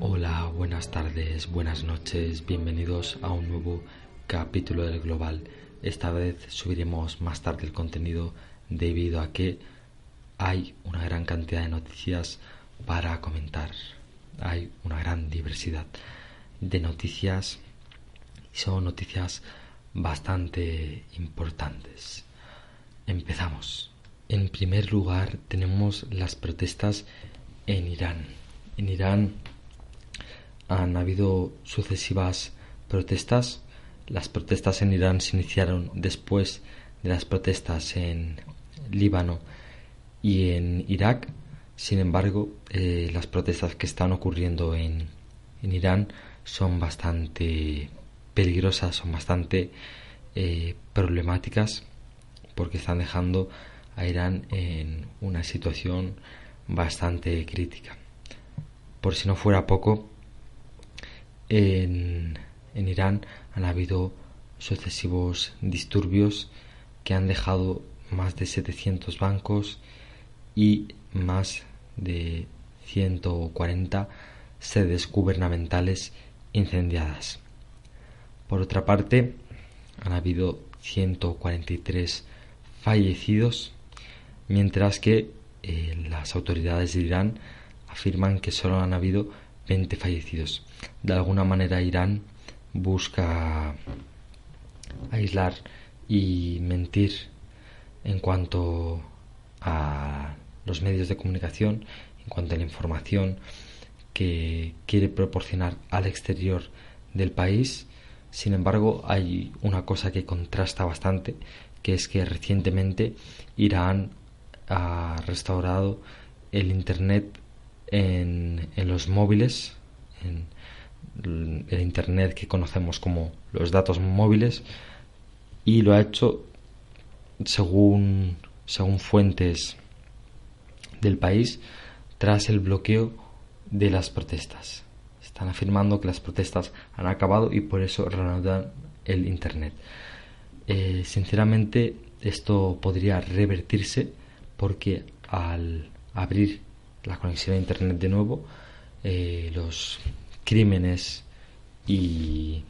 Hola, buenas tardes, buenas noches, bienvenidos a un nuevo capítulo del Global. Esta vez subiremos más tarde el contenido debido a que hay una gran cantidad de noticias para comentar. Hay una gran diversidad de noticias y son noticias bastante importantes. Empezamos. En primer lugar tenemos las protestas en Irán. En Irán han habido sucesivas protestas. Las protestas en Irán se iniciaron después de las protestas en Líbano y en Irak. Sin embargo, eh, las protestas que están ocurriendo en, Irán son bastante peligrosas, son bastante eh, problemáticas porque están dejando a Irán en una situación bastante crítica. Por si no fuera poco, en, en Irán han habido sucesivos disturbios que han dejado más de 700 bancos y más de 140 sedes gubernamentales incendiadas. Por otra parte, han habido 143 fallecidos mientras que eh, las autoridades de Irán afirman que solo han habido 20 fallecidos. De alguna manera Irán busca aislar y mentir en cuanto a los medios de comunicación, en cuanto a la información que quiere proporcionar al exterior del país. Sin embargo, hay una cosa que contrasta bastante, que es que recientemente Irán ha restaurado el Internet en, en los móviles, en el Internet que conocemos como los datos móviles, y lo ha hecho según, según fuentes del país tras el bloqueo de las protestas. Están afirmando que las protestas han acabado y por eso reanudan el Internet. Eh, sinceramente, esto podría revertirse porque al abrir la conexión a Internet de nuevo, eh, los crímenes y,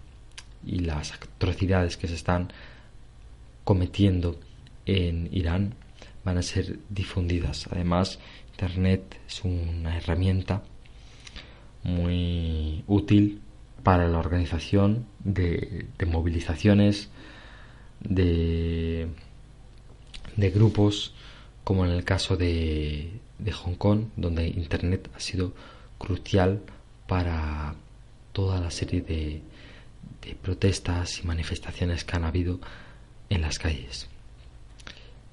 las atrocidades que se están cometiendo en Irán van a ser difundidas. Además, Internet es una herramienta muy útil para la organización de, movilizaciones, de grupos como en el caso de, Hong Kong, donde Internet ha sido crucial para toda la serie de, de protestas y manifestaciones que han habido en las calles.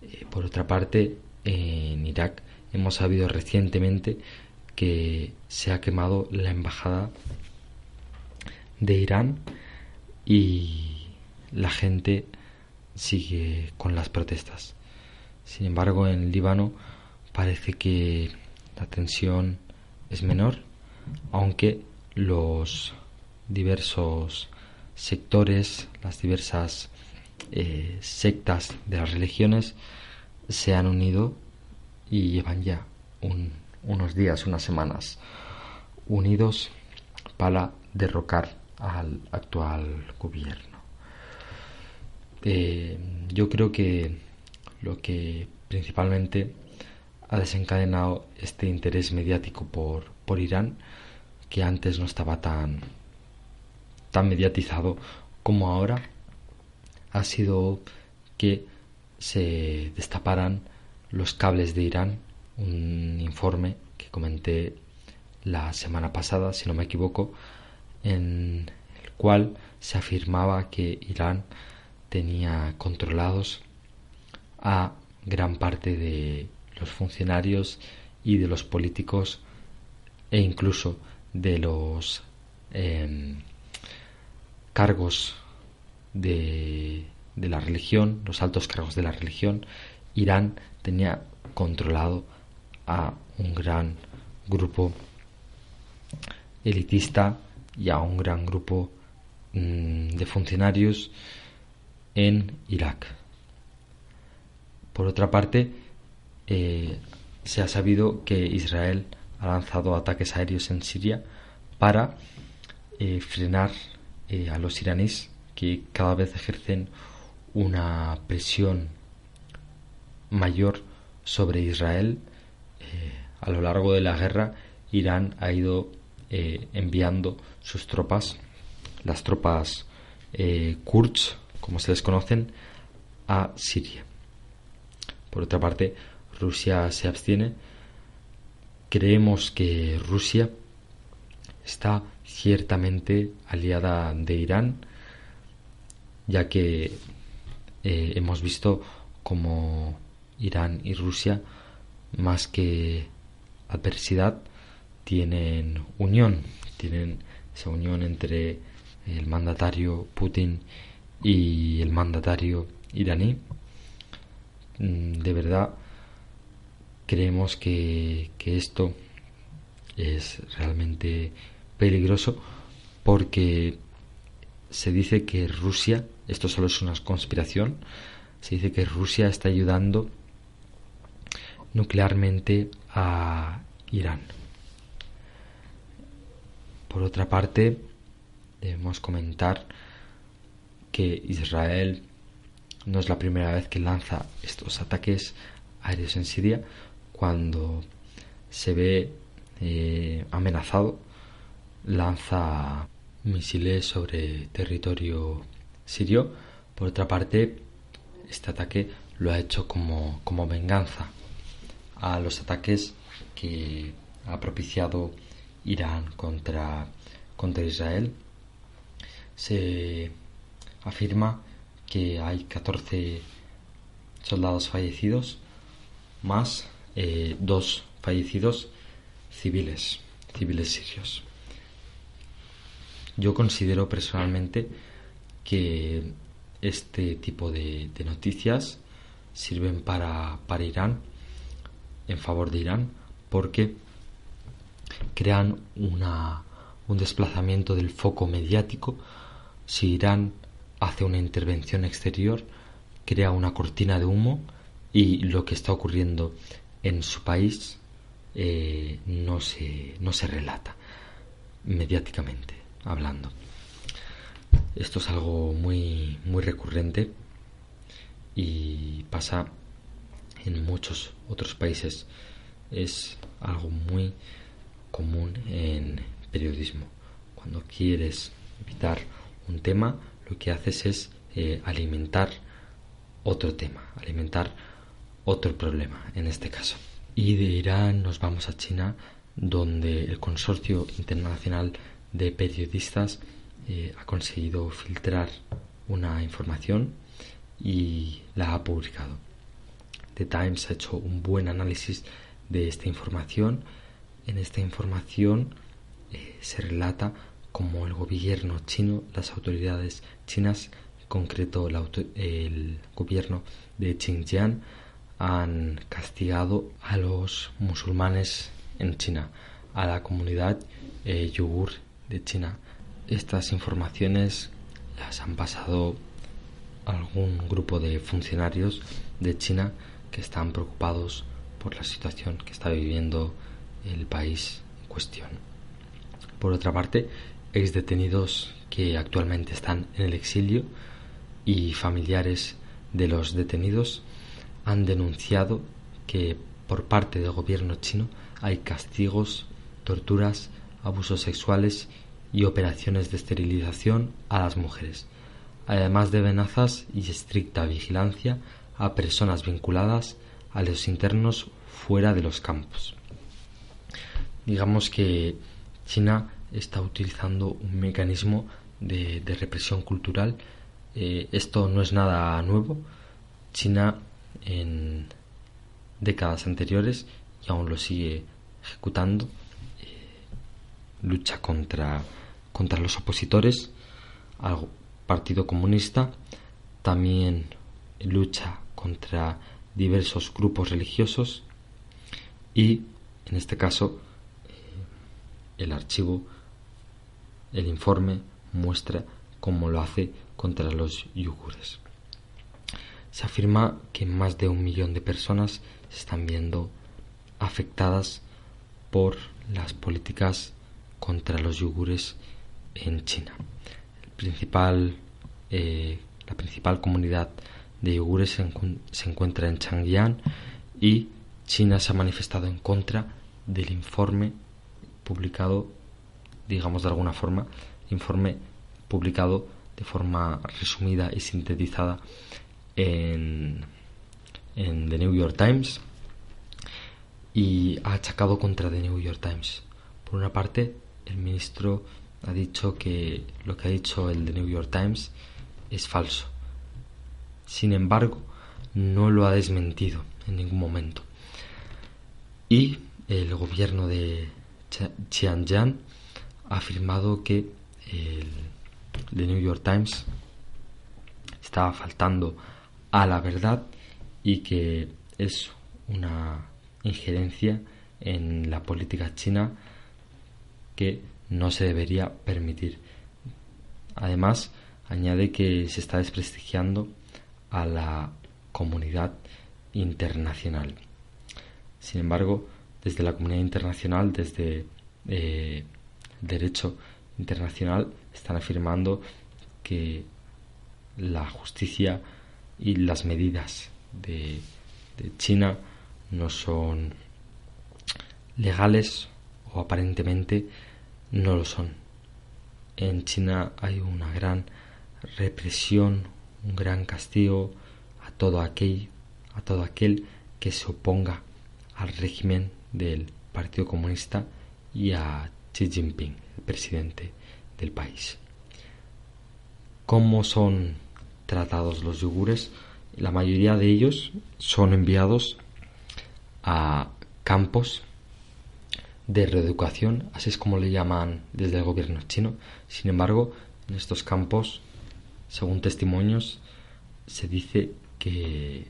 Eh, por otra parte, en Irak hemos sabido recientemente que se ha quemado la embajada de Irán y la gente sigue con las protestas. Sin embargo, en Líbano parece que la tensión es menor, aunque los diversos sectores, las diversas eh, sectas de las religiones se han unido y llevan ya unos días, unas semanas unidos para derrocar al actual gobierno. Eh, yo creo que lo que principalmente ha desencadenado este interés mediático por, por Irán, que antes no estaba tan, tan mediatizado como ahora ha sido que se destaparan los cables de Irán, un informe que comenté la semana pasada, si no me equivoco, en el cual se afirmaba que Irán tenía controlados a gran parte de los funcionarios y de los políticos e incluso de los em, cargos de, la religión, los altos cargos de la religión, Irán tenía controlado a un gran grupo elitista y a un gran grupo mm, de funcionarios en Irak. Por otra parte, eh, se ha sabido que Israel ha lanzado ataques aéreos en Siria para eh, frenar eh, a los iraníes que cada vez ejercen una presión mayor sobre Israel. a lo largo de la guerra, Irán ha ido enviando sus tropas, las tropas kurds, como se les conocen, a Siria. Por otra parte, Rusia se abstiene. Creemos que Rusia está ciertamente aliada de Irán, ya que eh, hemos visto como Irán y Rusia, más que adversidad, tienen unión, tienen esa unión entre el mandatario Putin y el mandatario iraní. Mm, de verdad, creemos que, esto es realmente peligroso porque se dice que Rusia, esto solo es una conspiración, se dice que Rusia está ayudando nuclearmente a Irán. Por otra parte, debemos comentar que Israel no es la primera vez que lanza estos ataques aéreos en Siria, cuando se ve eh, amenazado, lanza misiles sobre territorio sirio. Por otra parte, este ataque lo ha hecho como, como venganza a los ataques que ha propiciado Irán contra, contra Israel. Se afirma que hay 14 soldados fallecidos más eh, dos fallecidos civiles, civiles sirios. Yo considero personalmente que este tipo de, noticias sirven para, para Irán, en favor de Irán, porque crean una, un desplazamiento del foco mediático. Si Irán hace una intervención exterior, crea una cortina de humo y lo que está ocurriendo en su país eh, no, se, no se relata mediáticamente hablando. Esto es algo muy, muy recurrente y pasa en muchos otros países. Es algo muy común en periodismo. Cuando quieres evitar un tema, lo que haces es eh, alimentar otro tema, alimentar otro problema en este caso. Y de Irán nos vamos a China, donde el Consorcio Internacional de Periodistas eh, ha conseguido filtrar una información y la ha publicado. The Times ha hecho un buen análisis de esta información. En esta información eh, se relata cómo el gobierno chino, las autoridades chinas, en concreto el gobierno de Xinjiang, han castigado a los musulmanes en China, a la comunidad eh, yugur de China. Estas informaciones las han pasado algún grupo de funcionarios de China que están preocupados por la situación que está viviendo el país en cuestión. Por otra parte, ex detenidos que actualmente están en el exilio y familiares de los detenidos han denunciado que por parte del gobierno chino hay castigos, torturas, abusos sexuales y operaciones de esterilización a las mujeres. además de amenazas y estricta vigilancia a personas vinculadas a los internos fuera de los campos. Digamos que China está utilizando un mecanismo de, represión cultural. Eh, esto no es nada nuevo. China en décadas anteriores y aún lo sigue ejecutando. Eh, lucha contra, contra los opositores al Partido Comunista. También lucha contra diversos grupos religiosos y en este caso eh, el archivo el informe muestra cómo lo hace contra los yugures. Se afirma que más de un millón de personas se están viendo afectadas por las políticas contra los yugures en China. Eh, la principal comunidad de yugures se, se encuentra en Changjiang y China se ha manifestado en contra del informe publicado digamos de alguna forma, informe publicado de forma resumida y sintetizada en, en The New York Times y ha achacado contra The New York Times. Por una parte, el ministro ha dicho que lo que ha dicho el The New York Times es falso. Sin embargo, no lo ha desmentido en ningún momento. Y el gobierno de Xianjiang ha afirmado que el The New York Times estaba faltando a la verdad y que es una injerencia en la política china que no se debería permitir. Además, añade que se está desprestigiando a la comunidad internacional. Sin embargo, desde la comunidad internacional, desde eh, derecho internacional están afirmando que la justicia y las medidas de, China no son legales o aparentemente no lo son. En China hay una gran represión, un gran castigo a todo aquel, a todo aquel que se oponga al régimen del Partido Comunista y a Xi Jinping, el presidente del país. ¿Cómo son tratados los yugures? La mayoría de ellos son enviados a campos de reeducación, así es como le llaman desde el gobierno chino. Sin embargo, en estos campos, según testimonios, se dice que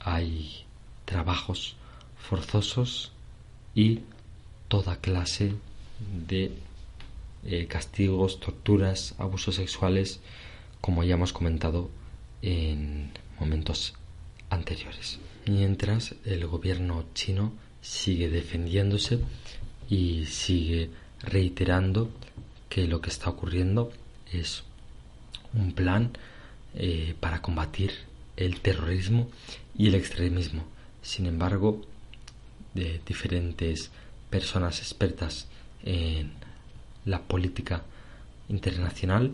hay trabajos forzosos y toda clase de eh, castigos, torturas, abusos sexuales, como ya hemos comentado en momentos anteriores. Mientras el gobierno chino sigue defendiéndose y sigue reiterando que lo que está ocurriendo es un plan eh, para combatir el terrorismo y el extremismo. Sin embargo, de diferentes personas expertas en la política internacional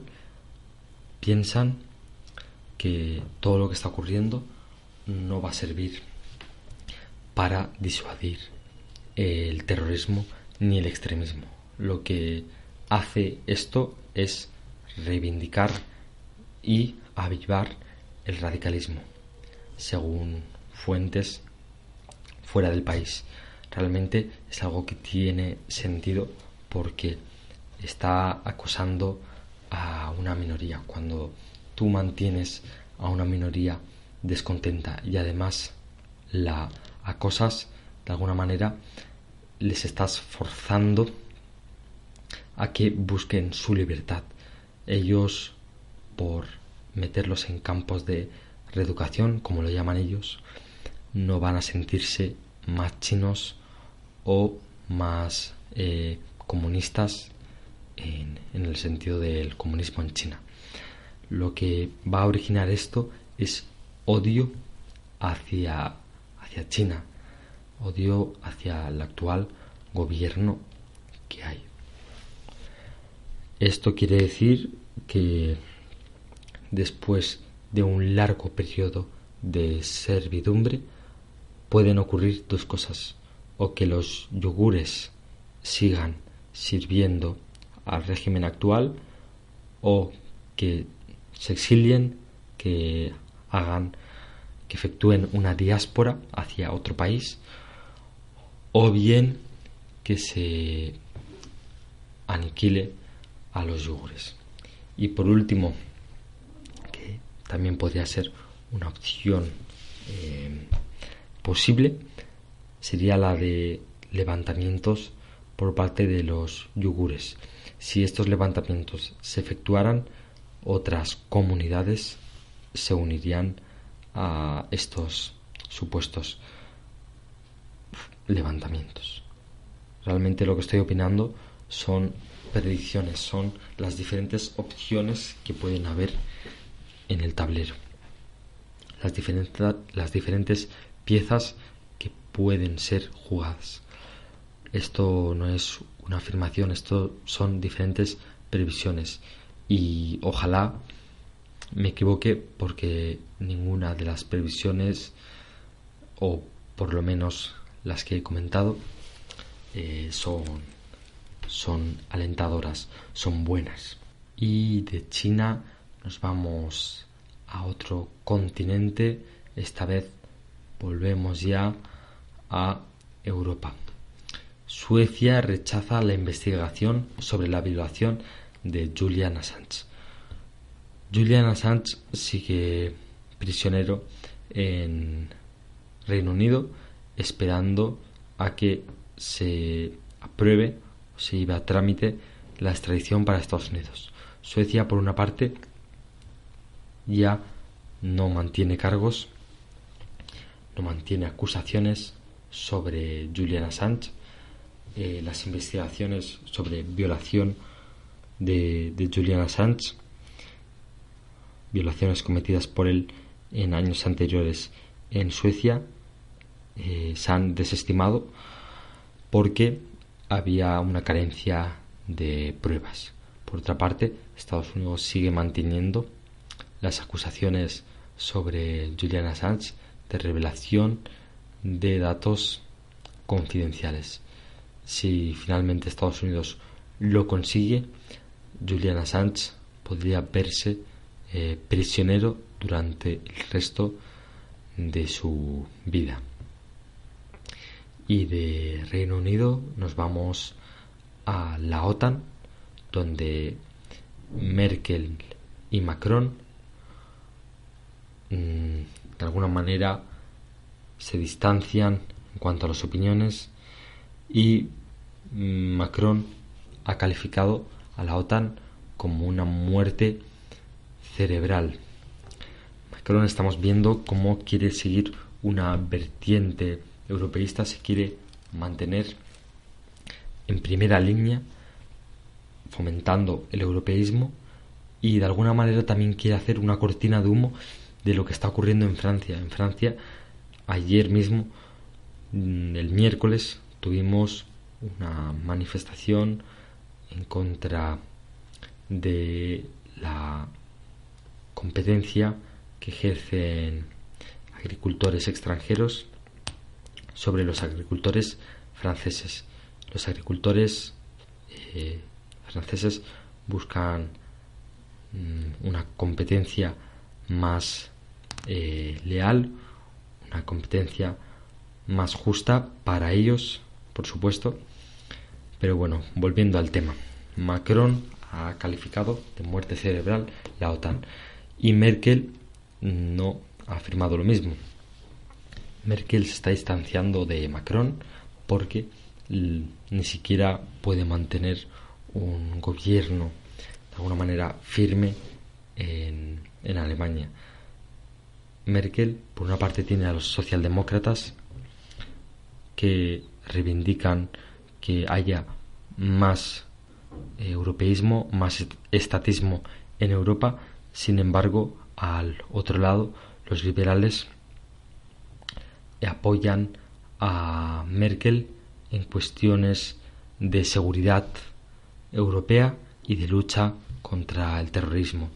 piensan que todo lo que está ocurriendo no va a servir para disuadir el terrorismo ni el extremismo. Lo que hace esto es reivindicar y avivar el radicalismo, según fuentes fuera del país realmente es algo que tiene sentido porque está acosando a una minoría. Cuando tú mantienes a una minoría descontenta y además la acosas, de alguna manera les estás forzando a que busquen su libertad. Ellos, por meterlos en campos de reeducación, como lo llaman ellos, no van a sentirse más chinos o más eh, comunistas en, el sentido del comunismo en China. Lo que va a originar esto es odio hacia, hacia China, odio hacia el actual gobierno que hay. Esto quiere decir que después de un largo periodo de servidumbre, pueden ocurrir dos cosas, o que los yogures sigan sirviendo al régimen actual, o que se exilien, que hagan, que efectúen una diáspora hacia otro país, o bien que se aniquile a los yogures. Y por último, que también podría ser una opción eh, posible, sería la de levantamientos por parte de los yugures. Si estos levantamientos se efectuaran, otras comunidades se unirían a estos supuestos levantamientos. Realmente lo que estoy opinando son predicciones, son las diferentes opciones que pueden haber en el tablero. Las diferentes, las diferentes piezas pueden ser jugadas. Esto no es una afirmación, esto son diferentes previsiones y ojalá me equivoque porque ninguna de las previsiones o por lo menos las que he comentado eh, son, son alentadoras, son buenas. Y de China nos vamos a otro continente, esta vez volvemos ya a Europa. Suecia rechaza la investigación sobre la violación de Julian Assange. Julian Assange sigue prisionero en Reino Unido esperando a que se apruebe o se lleve a trámite la extradición para Estados Unidos. Suecia, por una parte, ya no mantiene cargos, no mantiene acusaciones sobre Julian Assange. Eh, las investigaciones sobre violación de, de Julian Assange, violaciones cometidas por él en años anteriores en Suecia, eh, se han desestimado porque había una carencia de pruebas. Por otra parte, Estados Unidos sigue manteniendo las acusaciones sobre Julian Assange de revelación de datos confidenciales. Si finalmente Estados Unidos lo consigue, Julian Assange podría verse eh, prisionero durante el resto de su vida. Y de Reino Unido nos vamos a la OTAN, donde Merkel y Macron mm, de alguna manera se distancian en cuanto a las opiniones y mm, Macron ha calificado a la OTAN como una muerte cerebral. Macron estamos viendo cómo quiere seguir una vertiente europeísta, se quiere mantener en primera línea fomentando el europeísmo y de alguna manera también quiere hacer una cortina de humo de lo que está ocurriendo en Francia. En Francia, ayer mismo, mm, el miércoles, tuvimos una manifestación en contra de la competencia que ejercen agricultores extranjeros sobre los agricultores franceses. Los agricultores eh, franceses buscan mm, una competencia más eh, leal, una competencia más justa para ellos, por supuesto. Pero bueno, volviendo al tema. Macron ha calificado de muerte cerebral la OTAN y Merkel no ha afirmado lo mismo. Merkel se está distanciando de Macron porque ni siquiera puede mantener un gobierno de alguna manera firme en, en Alemania. Merkel, por una parte, tiene a los socialdemócratas que reivindican que haya más europeísmo, más estatismo en Europa. Sin embargo, al otro lado, los liberales apoyan a Merkel en cuestiones de seguridad europea y de lucha contra el terrorismo.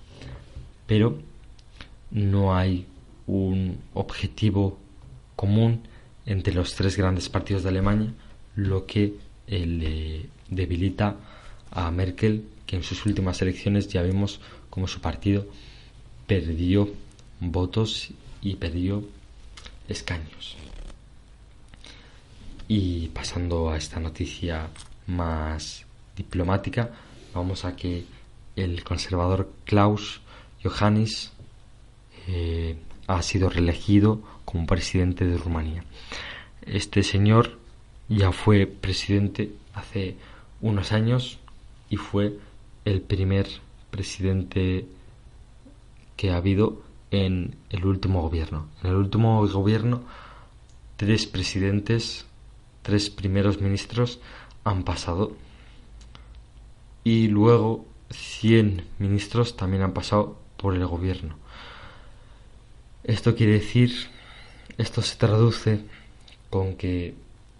Pero no hay un objetivo común entre los tres grandes partidos de Alemania, lo que eh, le debilita a Merkel, que en sus últimas elecciones ya vimos como su partido perdió votos y perdió escaños. Y pasando a esta noticia más diplomática, vamos a que el conservador Klaus Johannes eh, ha sido reelegido como presidente de Rumanía. Este señor ya fue presidente hace unos años y fue el primer presidente que ha habido en el último gobierno. En el último gobierno, tres presidentes, tres primeros ministros han pasado y luego 100 ministros también han pasado por el gobierno. Esto quiere decir, esto se traduce con que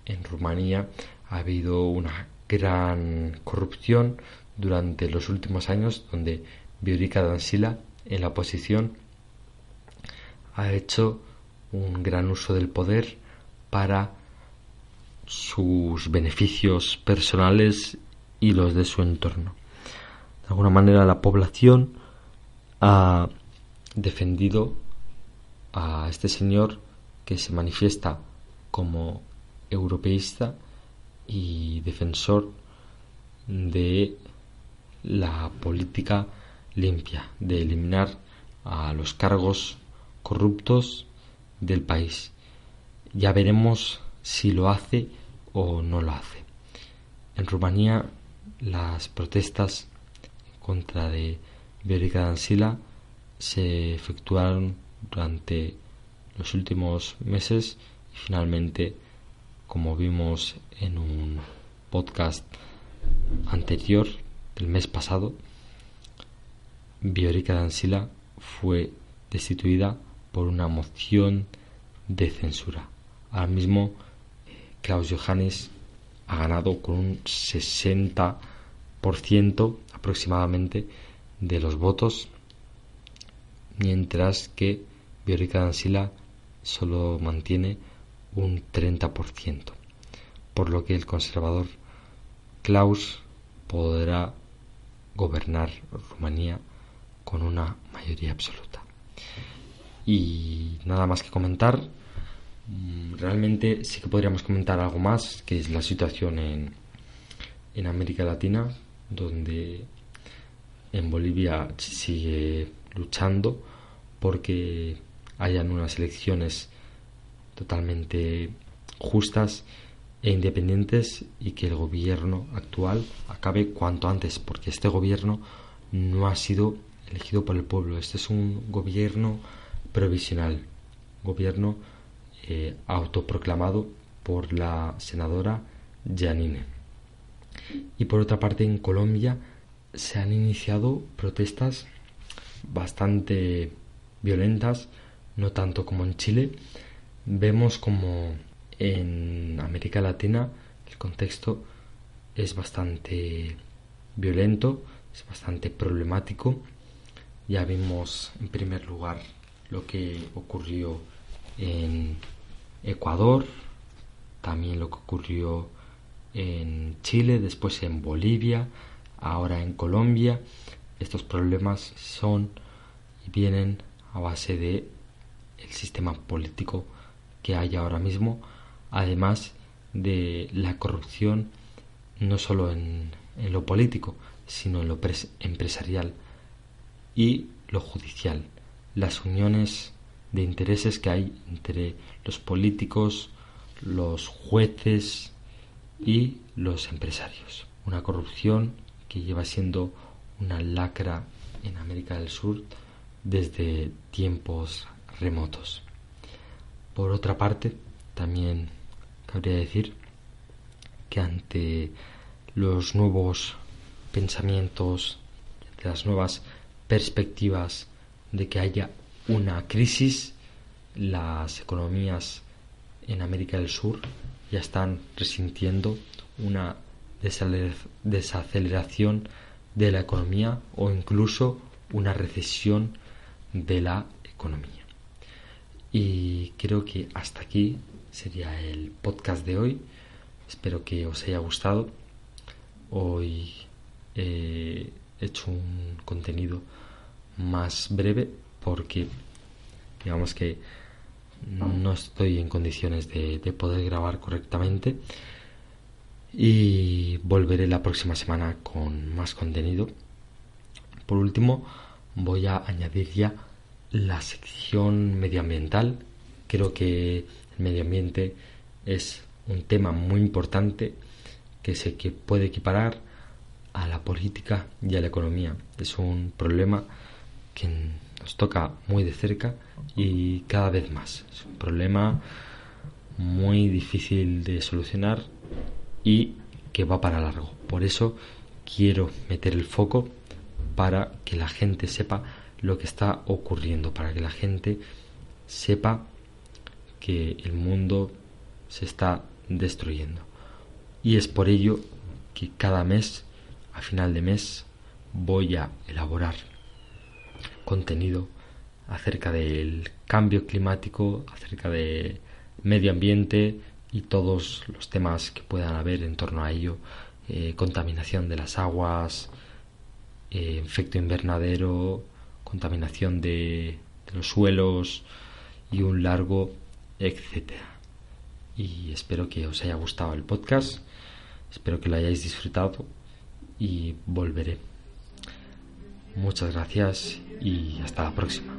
en Rumanía ha habido una gran corrupción durante los últimos años donde Viorica Dansila en la oposición ha hecho un gran uso del poder para sus beneficios personales y los de su entorno. De alguna manera la población ha defendido a este señor que se manifiesta como europeísta y defensor de la política limpia, de eliminar a los cargos corruptos del país. Ya veremos si lo hace o no lo hace. En Rumanía las protestas contra de Viorica Dansila se efectuaron durante los últimos meses y finalmente, como vimos en un podcast anterior del mes pasado, Viorica Dansila fue destituida por una moción de censura. Ahora mismo Klaus Johannes ha ganado con un 60% aproximadamente de los votos mientras que Viorica Dansila solo mantiene un 30%, por lo que el conservador Klaus podrá gobernar Rumanía con una mayoría absoluta. Y nada más que comentar, mm, realmente sí que podríamos comentar algo más, que es la situación en, en América Latina, donde en Bolivia sigue luchando porque hayan unas elecciones totalmente justas e independientes y que el gobierno actual acabe cuanto antes, porque este gobierno no ha sido elegido por el pueblo. Este es un gobierno provisional, gobierno eh, autoproclamado por la senadora Janine. Y por otra parte, en Colombia se han iniciado protestas bastante violentas, no tanto como en Chile. Vemos como en América Latina el contexto es bastante violento, es bastante problemático. Ya vimos en primer lugar lo que ocurrió en Ecuador, también lo que ocurrió en Chile, después en Bolivia, ahora en Colombia estos problemas son y vienen a base de el sistema político que hay ahora mismo, además de la corrupción no solo en, en lo político, sino en lo empresarial y lo judicial, las uniones de intereses que hay entre los políticos, los jueces y los empresarios. Una corrupción que lleva siendo una lacra en América del Sur desde tiempos remotos. Por otra parte, también cabría decir que ante los nuevos pensamientos, las nuevas perspectivas de que haya una crisis, las economías en América del Sur ya están resintiendo una desaceleración de la economía o incluso una recesión de la economía. Y creo que hasta aquí sería el podcast de hoy. Espero que os haya gustado. Hoy he hecho un contenido más breve porque digamos que no estoy en condiciones de, poder grabar correctamente y volveré la próxima semana con más contenido. Por último, voy a añadir ya la sección medioambiental. Creo que el medio ambiente es un tema muy importante que se puede equiparar a la política y a la economía. Es un problema que nos toca muy de cerca y cada vez más. Es un problema muy difícil de solucionar y que va para largo. Por eso quiero meter el foco para que la gente sepa lo que está ocurriendo, para que la gente sepa que el mundo se está destruyendo. Y es por ello que cada mes, a final de mes, voy a elaborar contenido acerca del cambio climático, acerca de medio ambiente y todos los temas que puedan haber en torno a ello, eh, contaminación de las aguas, eh, efecto invernadero, contaminación de, de los suelos y un largo etcétera. Y espero que os haya gustado el podcast, espero que lo hayáis disfrutado y volveré. Muchas gracias y hasta la próxima.